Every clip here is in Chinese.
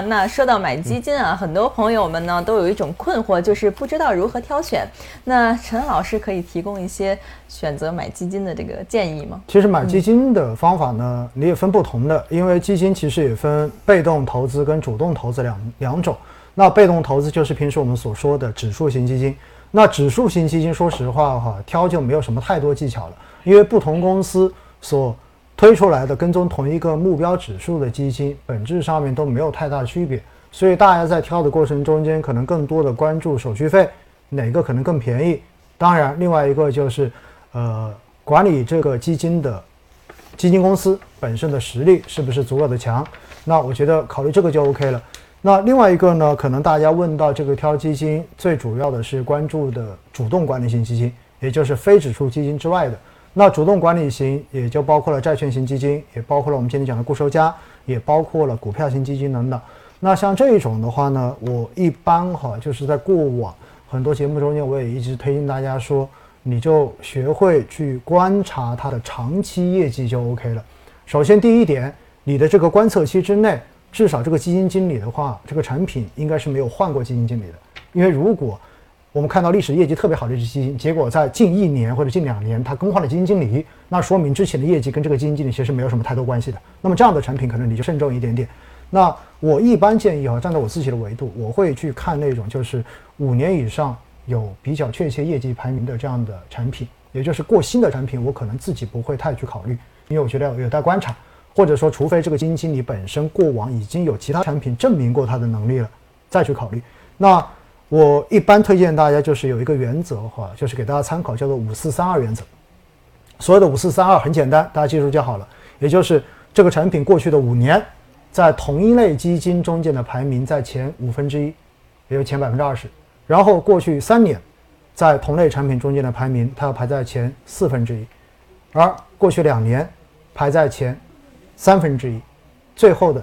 啊，那说到买基金啊，很多朋友们呢都有一种困惑，就是不知道如何挑选。那陈老师可以提供一些选择买基金的这个建议吗？其实买基金的方法呢，你也分不同的，因为基金其实也分被动投资跟主动投资两两种。那被动投资就是平时我们所说的指数型基金。那指数型基金，说实话哈，挑就没有什么太多技巧了，因为不同公司所推出来的跟踪同一个目标指数的基金，本质上面都没有太大区别，所以大家在挑的过程中间，可能更多的关注手续费，哪个可能更便宜。当然，另外一个就是，呃，管理这个基金的基金公司本身的实力是不是足够的强？那我觉得考虑这个就 OK 了。那另外一个呢，可能大家问到这个挑基金，最主要的是关注的主动管理型基金，也就是非指数基金之外的。那主动管理型也就包括了债券型基金，也包括了我们今天讲的固收加，也包括了股票型基金等等。那像这一种的话呢，我一般哈就是在过往很多节目中间，我也一直推荐大家说，你就学会去观察它的长期业绩就 OK 了。首先第一点，你的这个观测期之内，至少这个基金经理的话，这个产品应该是没有换过基金经理的，因为如果我们看到历史业绩特别好的一只基金，结果在近一年或者近两年，它更换了基金经理，那说明之前的业绩跟这个基金经理其实没有什么太多关系的。那么这样的产品可能你就慎重一点点。那我一般建议啊，站在我自己的维度，我会去看那种就是五年以上有比较确切业绩排名的这样的产品，也就是过新的产品，我可能自己不会太去考虑，因为我觉得有待观察，或者说除非这个基金经理本身过往已经有其他产品证明过他的能力了，再去考虑。那。我一般推荐大家就是有一个原则哈，就是给大家参考，叫做五四三二原则。所有的五四三二很简单，大家记住就好了。也就是这个产品过去的五年，在同一类基金中间的排名在前五分之一，也就前百分之二十。然后过去三年，在同类产品中间的排名，它要排在前四分之一，而过去两年排在前三分之一，最后的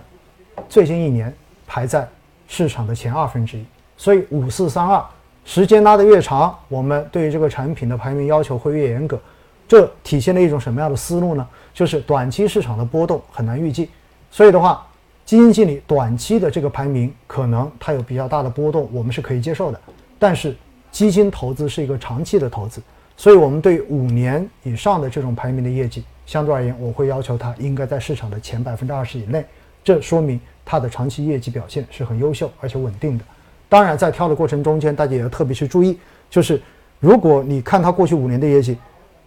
最近一年排在市场的前二分之一。所以五四三二，时间拉得越长，我们对于这个产品的排名要求会越严格。这体现了一种什么样的思路呢？就是短期市场的波动很难预计，所以的话，基金经理短期的这个排名可能它有比较大的波动，我们是可以接受的。但是基金投资是一个长期的投资，所以我们对五年以上的这种排名的业绩，相对而言，我会要求它应该在市场的前百分之二十以内。这说明它的长期业绩表现是很优秀而且稳定的。当然，在挑的过程中间，大家也要特别去注意，就是如果你看它过去五年的业绩，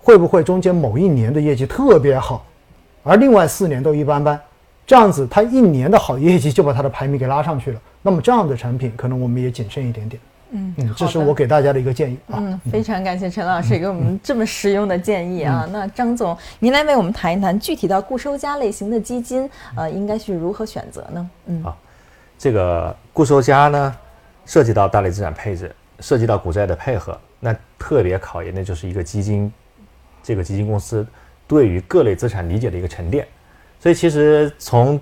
会不会中间某一年的业绩特别好，而另外四年都一般般，这样子它一年的好业绩就把它的排名给拉上去了。那么这样的产品，可能我们也谨慎一点点。嗯嗯，这是我给大家的一个建议啊。嗯，非常感谢陈老师给我们这么实用的建议啊。那张总，您来为我们谈一谈具体到固收加类型的基金，呃，应该去如何选择呢？嗯，好，这个固收加呢？涉及到大类资产配置，涉及到股债的配合，那特别考验的就是一个基金，这个基金公司对于各类资产理解的一个沉淀。所以其实从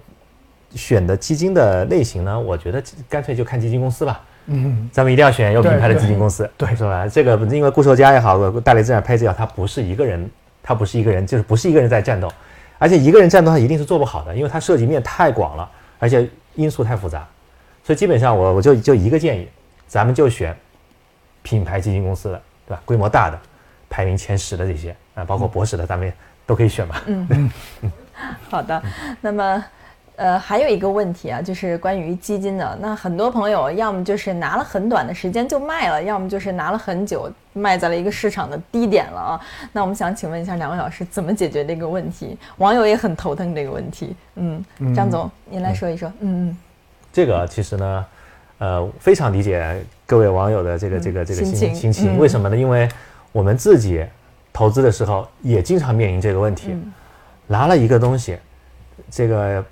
选的基金的类型呢，我觉得干脆就看基金公司吧。嗯，咱们一定要选有品牌的基金公司，对，是吧？这个因为固收加也好，大类资产配置也好，它不是一个人，它不是一个人，就是不是一个人在战斗，而且一个人战斗它一定是做不好的，因为它涉及面太广了，而且因素太复杂。所以基本上我我就就一个建议，咱们就选品牌基金公司的，对吧？规模大的，排名前十的这些啊，包括博士的，咱们都可以选嘛。嗯嗯，好的。那么，呃，还有一个问题啊，就是关于基金的。那很多朋友要么就是拿了很短的时间就卖了，要么就是拿了很久卖在了一个市场的低点了啊。那我们想请问一下两位老师，怎么解决这个问题？网友也很头疼这个问题。嗯，张总，您来说一说。嗯嗯。这个其实呢，呃，非常理解各位网友的这个这个这个心心情。为什么呢？因为我们自己投资的时候也经常面临这个问题，拿了一个东西，这个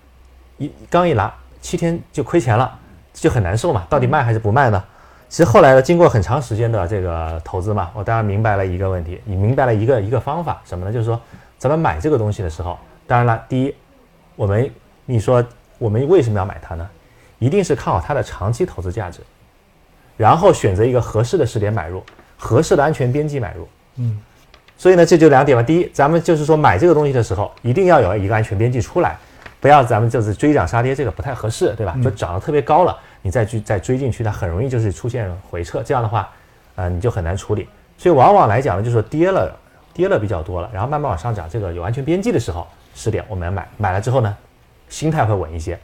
一刚一拿七天就亏钱了，就很难受嘛。到底卖还是不卖呢？其实后来呢，经过很长时间的这个投资嘛，我当然明白了一个问题，你明白了一个一个方法，什么呢？就是说，咱们买这个东西的时候，当然了，第一，我们你说我们为什么要买它呢？一定是看好它的长期投资价值，然后选择一个合适的时点买入，合适的安全边际买入。嗯，所以呢，这就两点嘛。第一，咱们就是说买这个东西的时候，一定要有一个安全边际出来，不要咱们就是追涨杀跌，这个不太合适，对吧？就涨得特别高了，你再去再追进去，它很容易就是出现回撤，这样的话，呃，你就很难处理。所以往往来讲呢，就是说跌了跌了比较多了，然后慢慢往上涨，这个有安全边际的时候，十点我们买买了之后呢，心态会稳一些。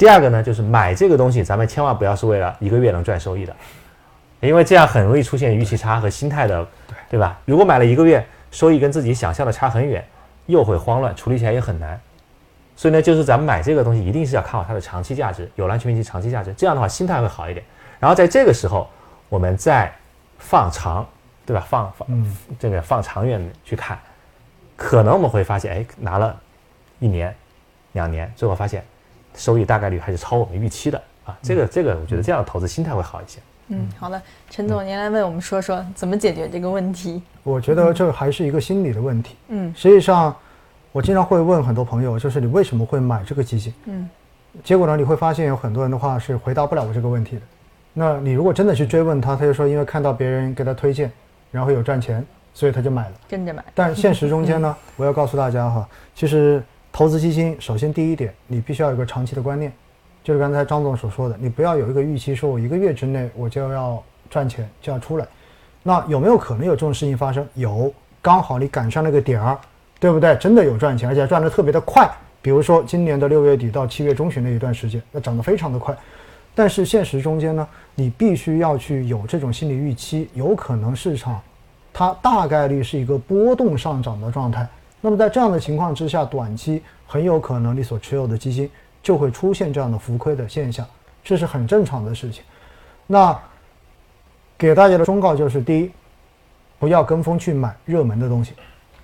第二个呢，就是买这个东西，咱们千万不要是为了一个月能赚收益的，因为这样很容易出现预期差和心态的，对吧？如果买了一个月，收益跟自己想象的差很远，又会慌乱，处理起来也很难。所以呢，就是咱们买这个东西，一定是要看好它的长期价值，有安全边际、长期价值，这样的话心态会好一点。然后在这个时候，我们再放长。对吧？放放这个放长远去看，可能我们会发现，哎，拿了一年、两年，最后发现收益大概率还是超我们预期的啊。这个这个，我觉得这样的投资心态会好一些。嗯，好的，陈总，您来为我们说说怎么解决这个问题。我觉得这还是一个心理的问题。嗯，实际上我经常会问很多朋友，就是你为什么会买这个基金？嗯，结果呢，你会发现有很多人的话是回答不了我这个问题的。那你如果真的去追问他，他就说因为看到别人给他推荐。然后有赚钱，所以他就买了，跟着买。但现实中间呢，我要告诉大家哈，其实投资基金，首先第一点，你必须要有个长期的观念，就是刚才张总所说的，你不要有一个预期，说我一个月之内我就要赚钱就要出来。那有没有可能有这种事情发生？有，刚好你赶上那个点儿，对不对？真的有赚钱，而且赚得特别的快。比如说今年的六月底到七月中旬那一段时间，那涨得非常的快。但是现实中间呢，你必须要去有这种心理预期，有可能市场它大概率是一个波动上涨的状态。那么在这样的情况之下，短期很有可能你所持有的基金就会出现这样的浮亏的现象，这是很正常的事情。那给大家的忠告就是：第一，不要跟风去买热门的东西，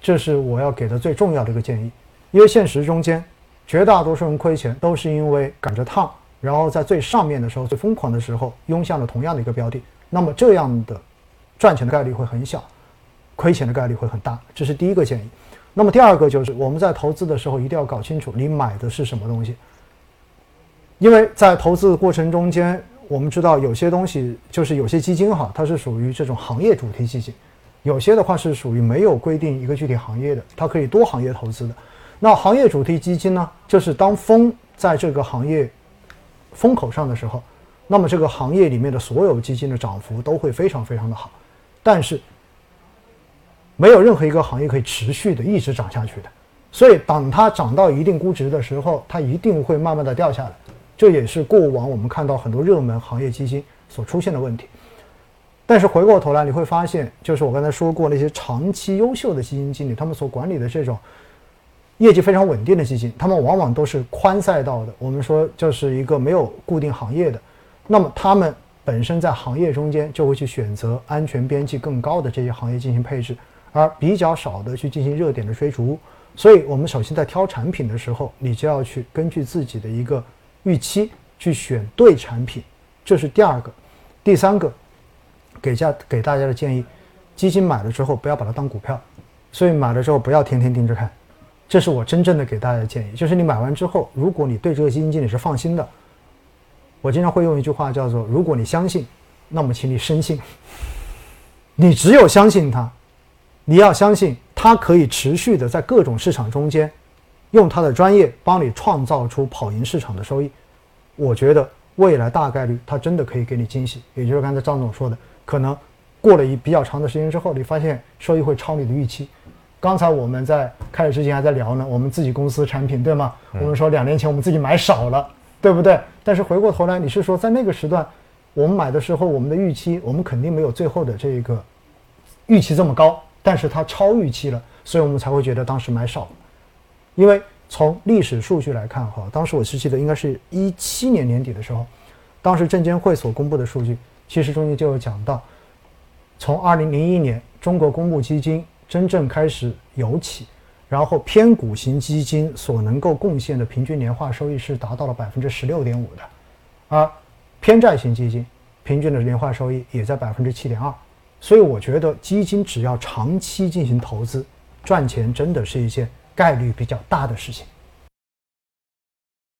这是我要给的最重要的一个建议。因为现实中间，绝大多数人亏钱都是因为赶着趟。然后在最上面的时候，最疯狂的时候，拥向了同样的一个标的，那么这样的赚钱的概率会很小，亏钱的概率会很大。这是第一个建议。那么第二个就是我们在投资的时候一定要搞清楚你买的是什么东西，因为在投资的过程中间，我们知道有些东西就是有些基金哈，它是属于这种行业主题基金，有些的话是属于没有规定一个具体行业的，它可以多行业投资的。那行业主题基金呢，就是当风在这个行业。风口上的时候，那么这个行业里面的所有基金的涨幅都会非常非常的好，但是没有任何一个行业可以持续的一直涨下去的，所以当它涨到一定估值的时候，它一定会慢慢的掉下来，这也是过往我们看到很多热门行业基金所出现的问题。但是回过头来你会发现，就是我刚才说过那些长期优秀的基金经理，他们所管理的这种。业绩非常稳定的基金，他们往往都是宽赛道的。我们说就是一个没有固定行业的，那么他们本身在行业中间就会去选择安全边际更高的这些行业进行配置，而比较少的去进行热点的追逐。所以，我们首先在挑产品的时候，你就要去根据自己的一个预期去选对产品，这是第二个。第三个，给家给大家的建议，基金买了之后不要把它当股票，所以买了之后不要天天盯着看。这是我真正的给大家的建议，就是你买完之后，如果你对这个基金经理是放心的，我经常会用一句话叫做：如果你相信，那么请你深信。你只有相信他，你要相信他可以持续的在各种市场中间，用他的专业帮你创造出跑赢市场的收益。我觉得未来大概率他真的可以给你惊喜，也就是刚才张总说的，可能过了一比较长的时间之后，你发现收益会超你的预期。刚才我们在开始之前还在聊呢，我们自己公司产品对吗？我们说两年前我们自己买少了，对不对？但是回过头来，你是说在那个时段，我们买的时候，我们的预期，我们肯定没有最后的这个预期这么高，但是它超预期了，所以我们才会觉得当时买少了。因为从历史数据来看，哈，当时我是记得应该是一七年年底的时候，当时证监会所公布的数据，其实中间就有讲到，从二零零一年中国公募基金。真正开始有起，然后偏股型基金所能够贡献的平均年化收益是达到了百分之十六点五的，而偏债型基金平均的年化收益也在百分之七点二，所以我觉得基金只要长期进行投资，赚钱真的是一件概率比较大的事情。